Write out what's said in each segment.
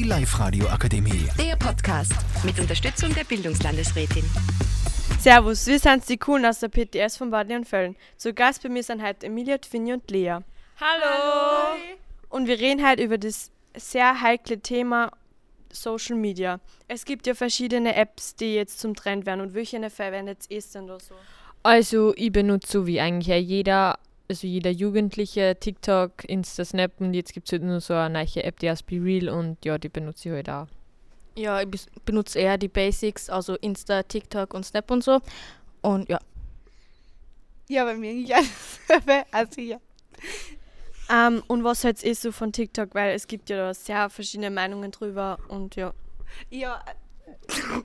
Die Live-Radio Akademie. Der Podcast mit Unterstützung der Bildungslandesrätin. Servus, wir sind die Coolen aus der PTS von Bad Föllen. Zu Gast bei mir sind heute Emilia, Twinny und Lea. Hallo! Und wir reden heute über das sehr heikle Thema Social Media. Es gibt ja verschiedene Apps, die jetzt zum Trend werden. Und welche verwendet ihr denn da so? Also ich benutze so wie eigentlich jeder, also jeder Jugendliche TikTok, Insta, Snap und jetzt gibt es halt nur so eine neue App, die heißt Be Real und ja, die benutze ich halt auch. Ja, ich benutze eher die Basics, also Insta, TikTok und Snap und so. Und ja. Ja, bei mir nicht alles. also ja. Um, ähm, und was hältst du so von TikTok? Weil es gibt ja da sehr verschiedene Meinungen drüber und ja. Ja,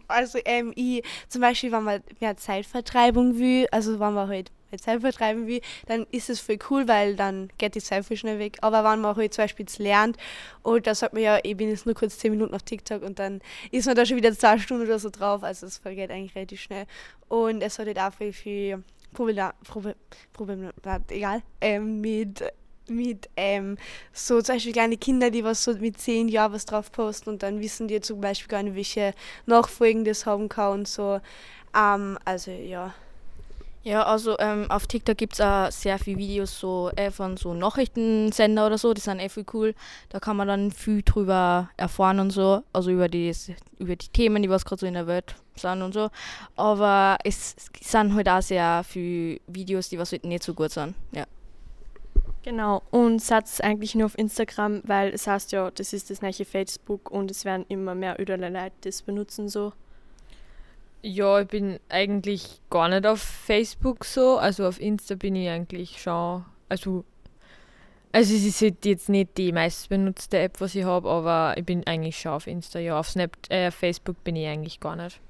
also ähm, ich zum Beispiel, wenn man mehr Zeitvertreibung will, also wenn man halt Zeit vertreiben will, dann ist es voll cool, weil dann geht die Zeit schnell weg. Aber wenn man halt zum Beispiel lernt und da sagt man ja, ich bin jetzt nur kurz 10 Minuten auf TikTok und dann ist man da schon wieder zwei Stunden oder so drauf, also es vergeht eigentlich relativ schnell. Und es hat halt auch voll viel Problem, Problem, Problem egal, ähm, mit mit ähm, so zum Beispiel kleine Kinder, die was so mit zehn Jahren was drauf posten und dann wissen die zum Beispiel gar nicht, welche Nachfolgen das haben kann und so. Ähm, also ja. Ja, also ähm, auf TikTok gibt es auch sehr viele Videos so äh, von so Nachrichtensender oder so, die sind eh viel cool. Da kann man dann viel drüber erfahren und so, also über die, über die Themen, die was gerade so in der Welt sind und so. Aber es, es sind halt auch sehr viele Videos, die was halt nicht so gut sind. Ja. Genau, und Satz eigentlich nur auf Instagram, weil es heißt ja, das ist das neue Facebook und es werden immer mehr Leute das benutzen so. Ja, ich bin eigentlich gar nicht auf Facebook so, also auf Insta bin ich eigentlich schon, also also es ist halt jetzt nicht die meist benutzte App, was ich habe, aber ich bin eigentlich schon auf Insta, ja, auf Snap, äh, Facebook bin ich eigentlich gar nicht.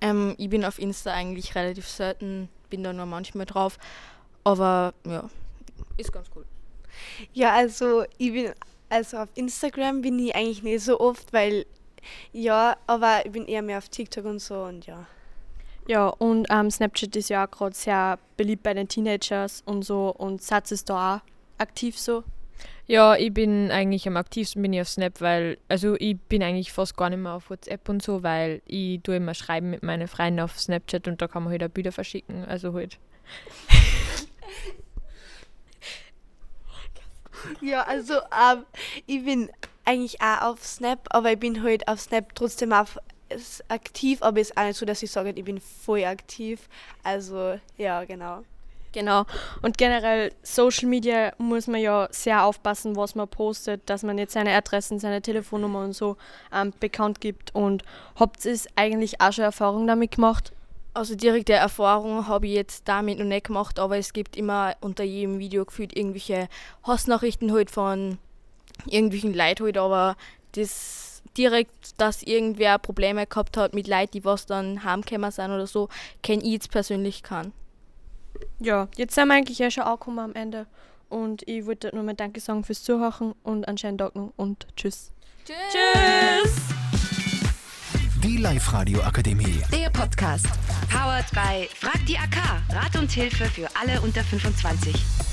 Ähm, ich bin auf Insta eigentlich relativ selten, bin da nur manchmal drauf, aber ja, ist ganz cool. Ja, also ich bin, also auf Instagram bin ich eigentlich nicht so oft, weil ja, aber ich bin eher mehr auf TikTok und so und ja. Ja, und ähm, Snapchat ist ja auch gerade sehr beliebt bei den Teenagers und so und Satz ist da auch aktiv so. Ja, ich bin eigentlich am aktivsten bin ich auf Snap, weil, also ich bin eigentlich fast gar nicht mehr auf WhatsApp und so, weil ich tue immer schreiben mit meinen Freunden auf Snapchat und da kann man halt auch Bilder verschicken, also halt. Ja, also ähm, ich bin eigentlich auch auf Snap, aber ich bin halt auf Snap trotzdem auch aktiv, aber es ist auch nicht so, dass ich sage, ich bin voll aktiv. Also ja, genau. Genau. Und generell Social Media muss man ja sehr aufpassen, was man postet, dass man jetzt seine Adressen, seine Telefonnummer und so ähm, bekannt gibt. Und habt ihr eigentlich auch schon Erfahrung damit gemacht? Also direkte Erfahrung habe ich jetzt damit noch nicht gemacht, aber es gibt immer unter jedem Video gefühlt irgendwelche Hassnachrichten halt von irgendwelchen Leuten halt, aber das direkt, dass irgendwer Probleme gehabt hat mit Leuten, die was dann heimgekommen sind oder so, kenne ich jetzt persönlich keinen. Ja, jetzt sind wir eigentlich ja schon angekommen am Ende und ich wollte nur mal Danke sagen fürs Zuhören und anscheinend Tag und tschüss. Tschüss! tschüss. Die Live-Radio Akademie. Der Podcast. Powered by Frag die AK. Rat und Hilfe für alle unter 25.